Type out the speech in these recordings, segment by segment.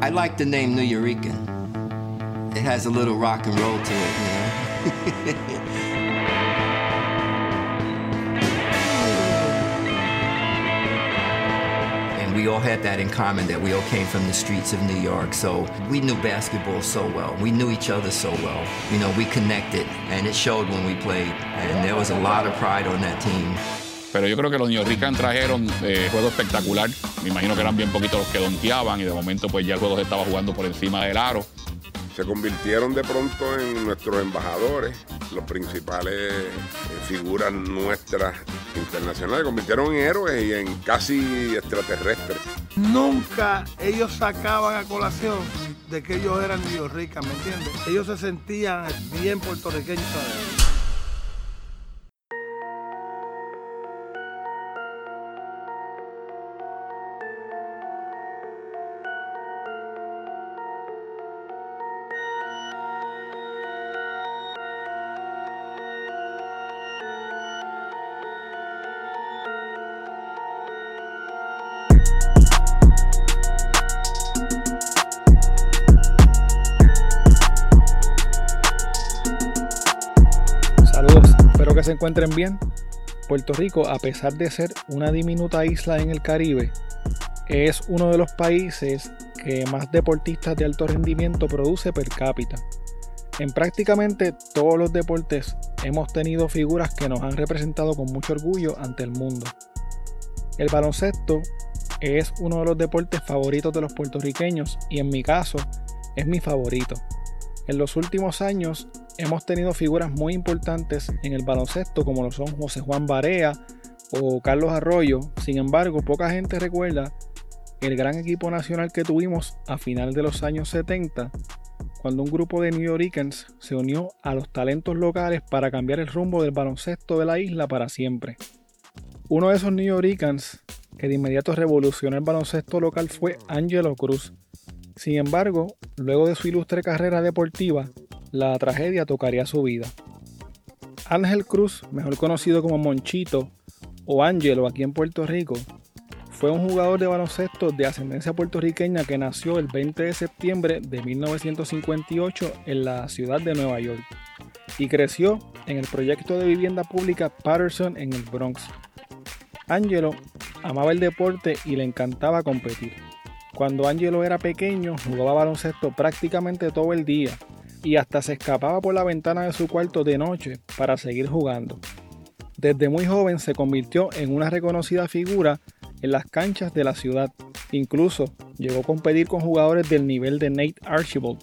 I like the name New Yorican. It has a little rock and roll to it, you know. and we all had that in common that we all came from the streets of New York. So we knew basketball so well. We knew each other so well. You know, we connected and it showed when we played. And there was a lot of pride on that team. Pero yo creo que los New York trajeron eh, juego espectacular. Me imagino que eran bien poquitos los que donkeaban y de momento pues ya el juego se estaba jugando por encima del aro. Se convirtieron de pronto en nuestros embajadores, los principales eh, figuras nuestras internacionales, se convirtieron en héroes y en casi extraterrestres. Nunca ellos sacaban a colación de que ellos eran New ¿me entiendes? Ellos se sentían bien puertorriqueños. Se encuentren bien. Puerto Rico, a pesar de ser una diminuta isla en el Caribe, es uno de los países que más deportistas de alto rendimiento produce per cápita. En prácticamente todos los deportes hemos tenido figuras que nos han representado con mucho orgullo ante el mundo. El baloncesto es uno de los deportes favoritos de los puertorriqueños y en mi caso es mi favorito. En los últimos años hemos tenido figuras muy importantes en el baloncesto como lo son José Juan Barea o Carlos Arroyo. Sin embargo, poca gente recuerda el gran equipo nacional que tuvimos a final de los años 70 cuando un grupo de New Yorkers se unió a los talentos locales para cambiar el rumbo del baloncesto de la isla para siempre. Uno de esos New Yorkers que de inmediato revolucionó el baloncesto local fue Angelo Cruz. Sin embargo, luego de su ilustre carrera deportiva, la tragedia tocaría su vida. Ángel Cruz, mejor conocido como Monchito o Ángelo aquí en Puerto Rico, fue un jugador de baloncesto de ascendencia puertorriqueña que nació el 20 de septiembre de 1958 en la ciudad de Nueva York y creció en el proyecto de vivienda pública Patterson en el Bronx. Angelo amaba el deporte y le encantaba competir. Cuando Angelo era pequeño jugaba baloncesto prácticamente todo el día y hasta se escapaba por la ventana de su cuarto de noche para seguir jugando. Desde muy joven se convirtió en una reconocida figura en las canchas de la ciudad. Incluso llegó a competir con jugadores del nivel de Nate Archibald,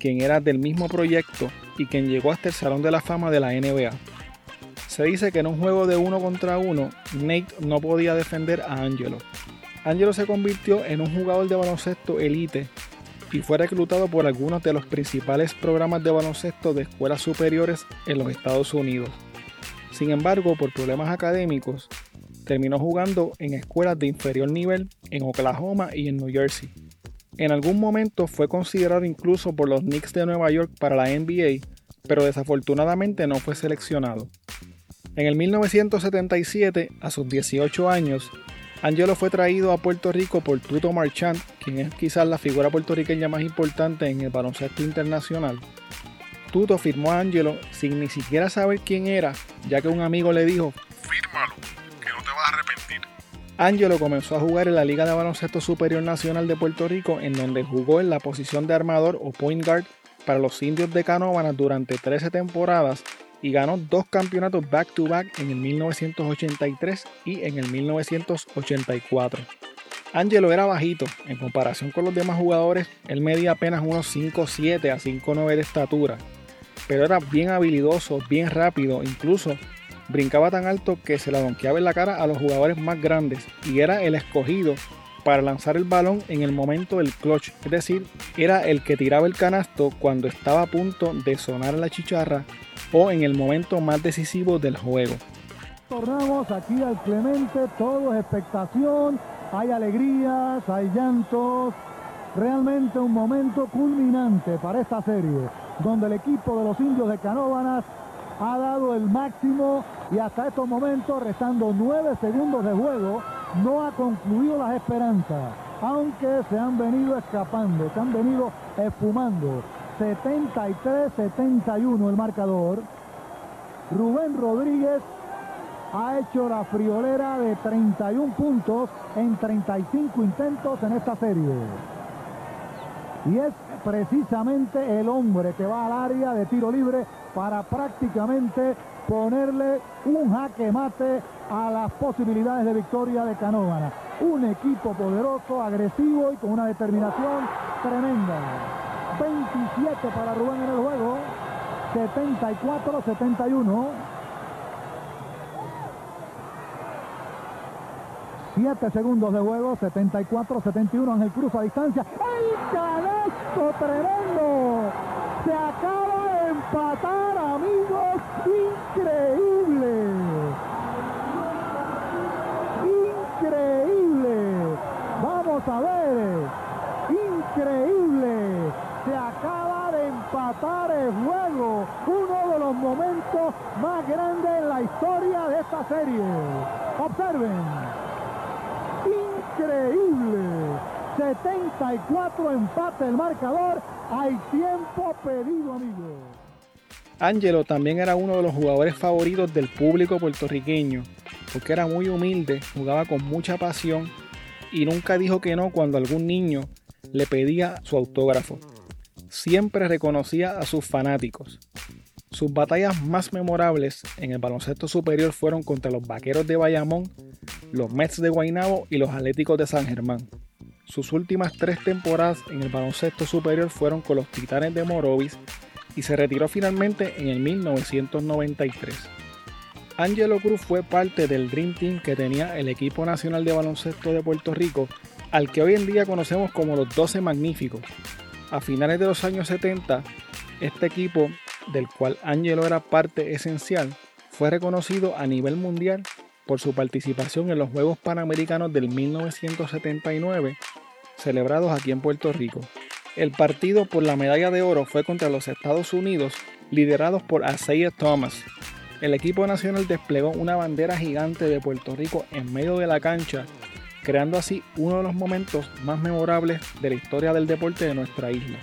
quien era del mismo proyecto y quien llegó hasta el Salón de la Fama de la NBA. Se dice que en un juego de uno contra uno, Nate no podía defender a Angelo. Angelo se convirtió en un jugador de baloncesto elite y fue reclutado por algunos de los principales programas de baloncesto de escuelas superiores en los Estados Unidos. Sin embargo, por problemas académicos, terminó jugando en escuelas de inferior nivel en Oklahoma y en New Jersey. En algún momento fue considerado incluso por los Knicks de Nueva York para la NBA, pero desafortunadamente no fue seleccionado. En el 1977, a sus 18 años, Angelo fue traído a Puerto Rico por Tuto Marchand, quien es quizás la figura puertorriqueña más importante en el baloncesto internacional. Tuto firmó a Angelo sin ni siquiera saber quién era, ya que un amigo le dijo: Fírmalo, que no te vas a arrepentir. Angelo comenzó a jugar en la Liga de Baloncesto Superior Nacional de Puerto Rico, en donde jugó en la posición de armador o point guard para los indios de Canóvanas durante 13 temporadas y ganó dos campeonatos back-to-back en el 1983 y en el 1984. Angelo era bajito, en comparación con los demás jugadores, él medía apenas unos 5'7 a 5'9 de estatura, pero era bien habilidoso, bien rápido, incluso brincaba tan alto que se la donkeaba en la cara a los jugadores más grandes y era el escogido para lanzar el balón en el momento del clutch, es decir, era el que tiraba el canasto cuando estaba a punto de sonar la chicharra o en el momento más decisivo del juego. Tornamos aquí al Clemente, todo es expectación, hay alegrías, hay llantos, realmente un momento culminante para esta serie, donde el equipo de los indios de Canóvanas ha dado el máximo y hasta estos momentos, restando nueve segundos de juego, no ha concluido las esperanzas. aunque se han venido escapando, se han venido esfumando. 73-71 el marcador. Rubén Rodríguez ha hecho la friolera de 31 puntos en 35 intentos en esta serie. Y es precisamente el hombre que va al área de tiro libre para prácticamente ponerle un jaque mate a las posibilidades de victoria de Canóvana. Un equipo poderoso, agresivo y con una determinación tremenda. 27 para Rubén en el juego, 74-71. 7 segundos de juego, 74-71, Ángel Cruz a distancia. ¡El canasto tremendo! Se acaba de empatar, amigos. Increíble. Increíble. Vamos a ver. Se acaba de empatar el juego. Uno de los momentos más grandes en la historia de esta serie. Observen increíble. 74 empate el marcador. Hay tiempo pedido, amigos. Angelo también era uno de los jugadores favoritos del público puertorriqueño, porque era muy humilde, jugaba con mucha pasión y nunca dijo que no cuando algún niño le pedía su autógrafo. Siempre reconocía a sus fanáticos. Sus batallas más memorables en el baloncesto superior fueron contra los Vaqueros de Bayamón los Mets de Guaynabo y los Atléticos de San Germán. Sus últimas tres temporadas en el baloncesto superior fueron con los Titanes de Morovis y se retiró finalmente en el 1993. Angelo Cruz fue parte del Dream Team que tenía el equipo nacional de baloncesto de Puerto Rico, al que hoy en día conocemos como los 12 Magníficos. A finales de los años 70, este equipo, del cual Angelo era parte esencial, fue reconocido a nivel mundial por su participación en los Juegos Panamericanos del 1979, celebrados aquí en Puerto Rico. El partido por la medalla de oro fue contra los Estados Unidos, liderados por Isaiah Thomas. El equipo nacional desplegó una bandera gigante de Puerto Rico en medio de la cancha, creando así uno de los momentos más memorables de la historia del deporte de nuestra isla.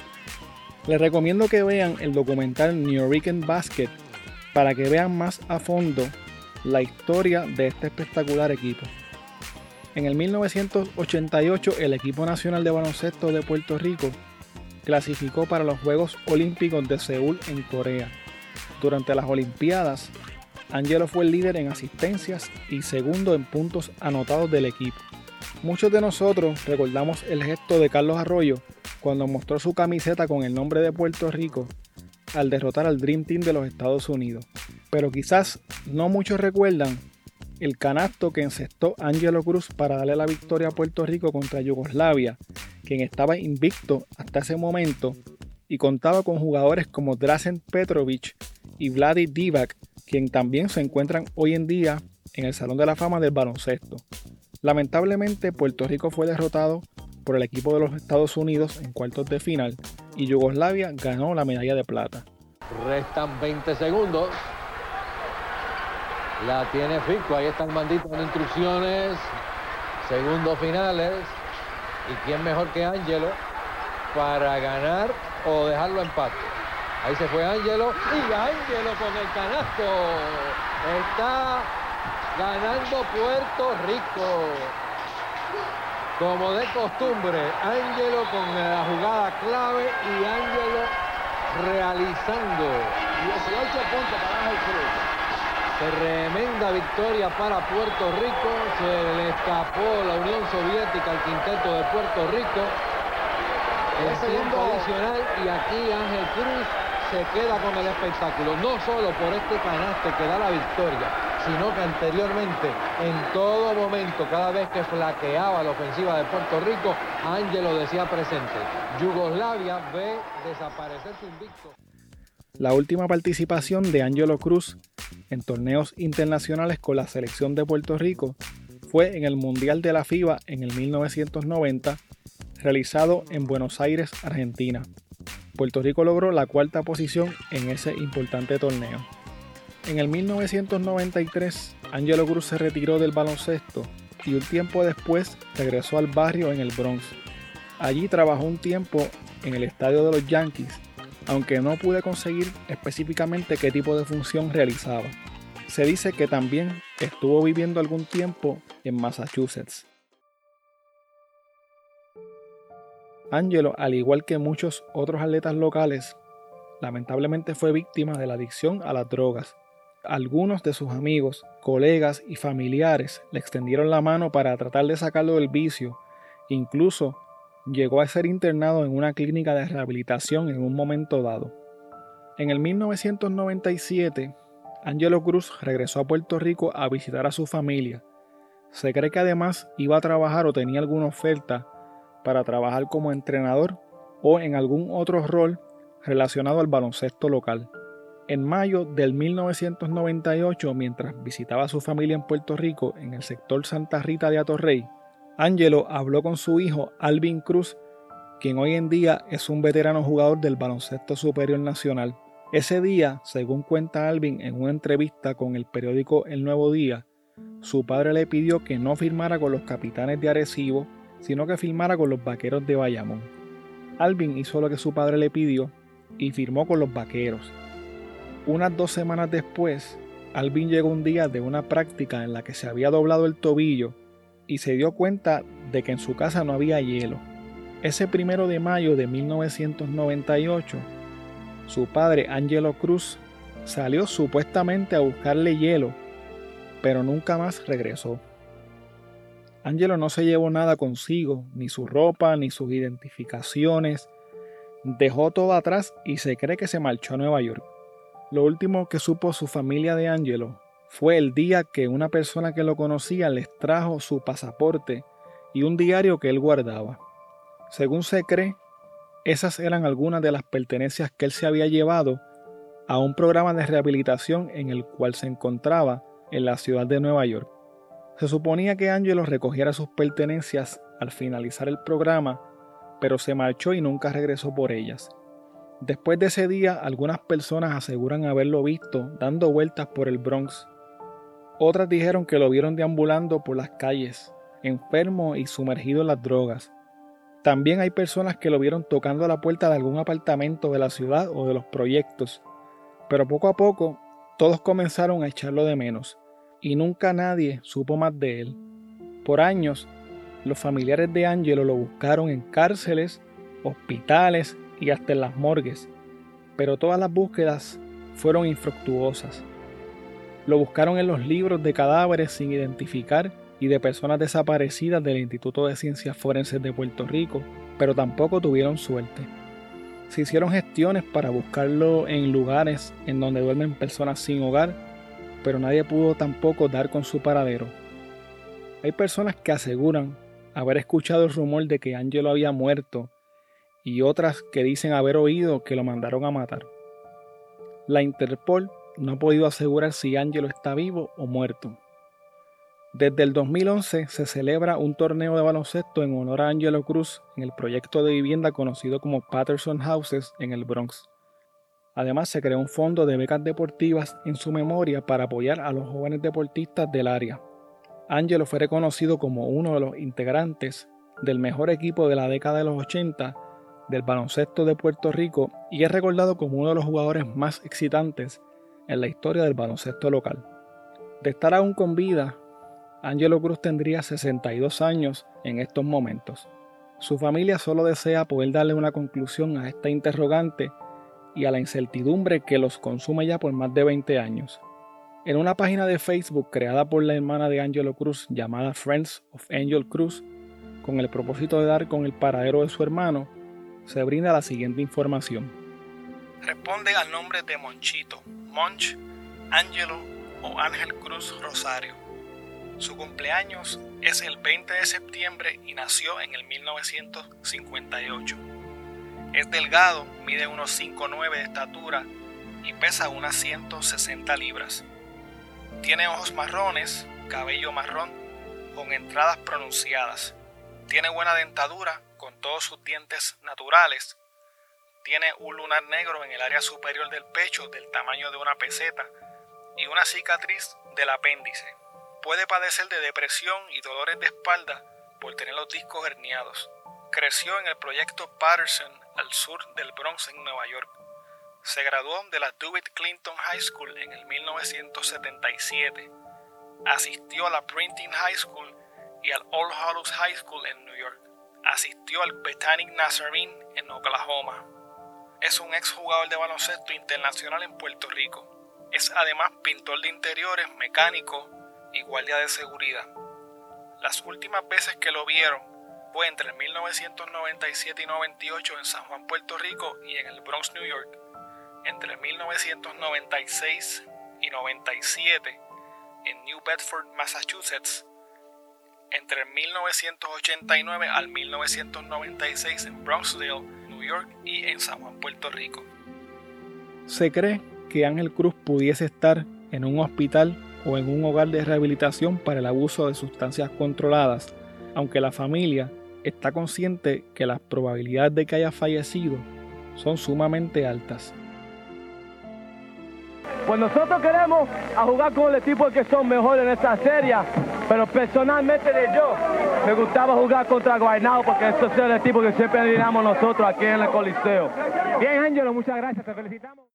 Les recomiendo que vean el documental New Basket para que vean más a fondo la historia de este espectacular equipo. En el 1988 el equipo nacional de baloncesto de Puerto Rico clasificó para los Juegos Olímpicos de Seúl en Corea. Durante las Olimpiadas, Angelo fue el líder en asistencias y segundo en puntos anotados del equipo. Muchos de nosotros recordamos el gesto de Carlos Arroyo cuando mostró su camiseta con el nombre de Puerto Rico al derrotar al Dream Team de los Estados Unidos pero quizás no muchos recuerdan el canasto que encestó Angelo Cruz para darle la victoria a Puerto Rico contra Yugoslavia, quien estaba invicto hasta ese momento y contaba con jugadores como Drazen Petrovic y Vladi Divac, quien también se encuentran hoy en día en el Salón de la Fama del baloncesto. Lamentablemente Puerto Rico fue derrotado por el equipo de los Estados Unidos en cuartos de final y Yugoslavia ganó la medalla de plata. Restan 20 segundos. La tiene Fico, ahí está el mandito con instrucciones. Segundos finales. ¿Y quién mejor que Ángelo para ganar o dejarlo empate? Ahí se fue Ángelo y Ángelo con el canasto. Está ganando Puerto Rico. Como de costumbre, Ángelo con la jugada clave y Ángelo realizando 18 puntos para el Cruz. Tremenda victoria para Puerto Rico. Se le escapó la Unión Soviética al quinteto de Puerto Rico. El tiempo adicional y aquí Ángel Cruz se queda con el espectáculo. No solo por este canasto que da la victoria, sino que anteriormente, en todo momento, cada vez que flaqueaba la ofensiva de Puerto Rico, Ángel lo decía presente. Yugoslavia ve desaparecer su invicto. La última participación de Angelo Cruz en torneos internacionales con la selección de Puerto Rico fue en el Mundial de la FIBA en el 1990, realizado en Buenos Aires, Argentina. Puerto Rico logró la cuarta posición en ese importante torneo. En el 1993, Angelo Cruz se retiró del baloncesto y un tiempo después regresó al barrio en el Bronx. Allí trabajó un tiempo en el estadio de los Yankees, aunque no pude conseguir específicamente qué tipo de función realizaba. Se dice que también estuvo viviendo algún tiempo en Massachusetts. Angelo, al igual que muchos otros atletas locales, lamentablemente fue víctima de la adicción a las drogas. Algunos de sus amigos, colegas y familiares le extendieron la mano para tratar de sacarlo del vicio. Incluso llegó a ser internado en una clínica de rehabilitación en un momento dado. En el 1997, Angelo Cruz regresó a Puerto Rico a visitar a su familia. Se cree que además iba a trabajar o tenía alguna oferta para trabajar como entrenador o en algún otro rol relacionado al baloncesto local. En mayo del 1998, mientras visitaba a su familia en Puerto Rico en el sector Santa Rita de Atorrey, Angelo habló con su hijo Alvin Cruz, quien hoy en día es un veterano jugador del baloncesto superior nacional. Ese día, según cuenta Alvin en una entrevista con el periódico El Nuevo Día, su padre le pidió que no firmara con los capitanes de Arecibo sino que firmara con los vaqueros de Bayamón. Alvin hizo lo que su padre le pidió y firmó con los vaqueros. Unas dos semanas después, Alvin llegó un día de una práctica en la que se había doblado el tobillo y se dio cuenta de que en su casa no había hielo. Ese primero de mayo de 1998, su padre Angelo Cruz salió supuestamente a buscarle hielo, pero nunca más regresó. Angelo no se llevó nada consigo, ni su ropa, ni sus identificaciones. Dejó todo atrás y se cree que se marchó a Nueva York. Lo último que supo su familia de Angelo fue el día que una persona que lo conocía les trajo su pasaporte y un diario que él guardaba. Según se cree, esas eran algunas de las pertenencias que él se había llevado a un programa de rehabilitación en el cual se encontraba en la ciudad de Nueva York. Se suponía que Angelo recogiera sus pertenencias al finalizar el programa, pero se marchó y nunca regresó por ellas. Después de ese día, algunas personas aseguran haberlo visto dando vueltas por el Bronx. Otras dijeron que lo vieron deambulando por las calles, enfermo y sumergido en las drogas. También hay personas que lo vieron tocando a la puerta de algún apartamento de la ciudad o de los proyectos. Pero poco a poco, todos comenzaron a echarlo de menos y nunca nadie supo más de él. Por años, los familiares de Angelo lo buscaron en cárceles, hospitales y hasta en las morgues, pero todas las búsquedas fueron infructuosas. Lo buscaron en los libros de cadáveres sin identificar y de personas desaparecidas del Instituto de Ciencias Forenses de Puerto Rico, pero tampoco tuvieron suerte. Se hicieron gestiones para buscarlo en lugares en donde duermen personas sin hogar pero nadie pudo tampoco dar con su paradero. Hay personas que aseguran haber escuchado el rumor de que Angelo había muerto y otras que dicen haber oído que lo mandaron a matar. La Interpol no ha podido asegurar si Angelo está vivo o muerto. Desde el 2011 se celebra un torneo de baloncesto en honor a Angelo Cruz en el proyecto de vivienda conocido como Patterson Houses en el Bronx. Además, se creó un fondo de becas deportivas en su memoria para apoyar a los jóvenes deportistas del área. Angelo fue reconocido como uno de los integrantes del mejor equipo de la década de los 80 del baloncesto de Puerto Rico y es recordado como uno de los jugadores más excitantes en la historia del baloncesto local. De estar aún con vida, Angelo Cruz tendría 62 años en estos momentos. Su familia solo desea poder darle una conclusión a esta interrogante y a la incertidumbre que los consume ya por más de 20 años. En una página de Facebook creada por la hermana de Angelo Cruz llamada Friends of Angel Cruz, con el propósito de dar con el paradero de su hermano, se brinda la siguiente información. Responde al nombre de Monchito, Monch, Angelo o Ángel Cruz Rosario. Su cumpleaños es el 20 de septiembre y nació en el 1958. Es delgado, mide unos 5'9 de estatura y pesa unas 160 libras. Tiene ojos marrones, cabello marrón, con entradas pronunciadas. Tiene buena dentadura, todos sus dientes naturales. Tiene un lunar negro en el área superior del pecho del tamaño de una peseta y una cicatriz del apéndice. Puede padecer de depresión y dolores de espalda por tener los discos herniados. Creció en el proyecto Patterson al sur del Bronx en Nueva York. Se graduó de la DeWitt Clinton High School en el 1977. Asistió a la Printing High School y al All Hallows High School en New York. Asistió al Bethanic Nazarene en Oklahoma. Es un exjugador de baloncesto internacional en Puerto Rico. Es además pintor de interiores, mecánico y guardia de seguridad. Las últimas veces que lo vieron fue entre 1997 y 98 en San Juan, Puerto Rico y en el Bronx, New York. Entre 1996 y 97 en New Bedford, Massachusetts entre 1989 al 1996 en Bronxville, New York y en San Juan, Puerto Rico. Se cree que Ángel Cruz pudiese estar en un hospital o en un hogar de rehabilitación para el abuso de sustancias controladas, aunque la familia está consciente que las probabilidades de que haya fallecido son sumamente altas. Pues nosotros queremos a jugar con el equipo que son mejores en esta serie, pero personalmente de yo me gustaba jugar contra Guaynabo porque esto es el equipo que siempre eliminamos nosotros aquí en el Coliseo. Bien, Ángelo, muchas gracias, te felicitamos.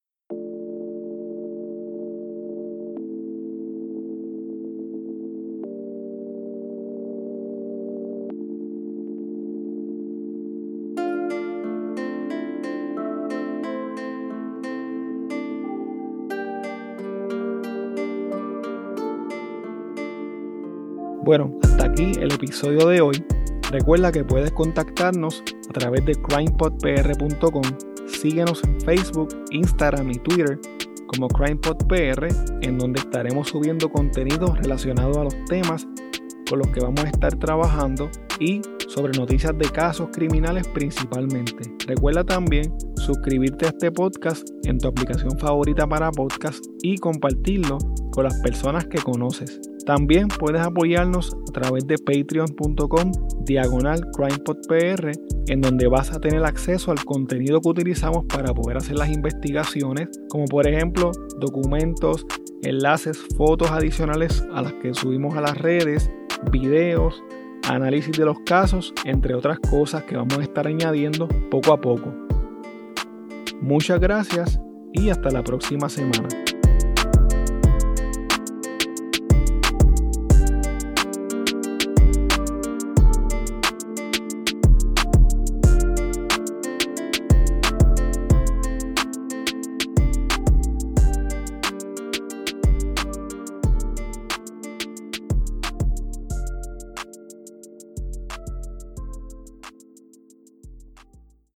Bueno, hasta aquí el episodio de hoy. Recuerda que puedes contactarnos a través de crimepodpr.com. Síguenos en Facebook, Instagram y Twitter como CrimePodPR, en donde estaremos subiendo contenido relacionado a los temas con los que vamos a estar trabajando y sobre noticias de casos criminales principalmente. Recuerda también suscribirte a este podcast en tu aplicación favorita para podcast y compartirlo con las personas que conoces. También puedes apoyarnos a través de patreon.com diagonal crimepodpr en donde vas a tener acceso al contenido que utilizamos para poder hacer las investigaciones, como por ejemplo documentos, enlaces, fotos adicionales a las que subimos a las redes, videos, análisis de los casos, entre otras cosas que vamos a estar añadiendo poco a poco. Muchas gracias y hasta la próxima semana.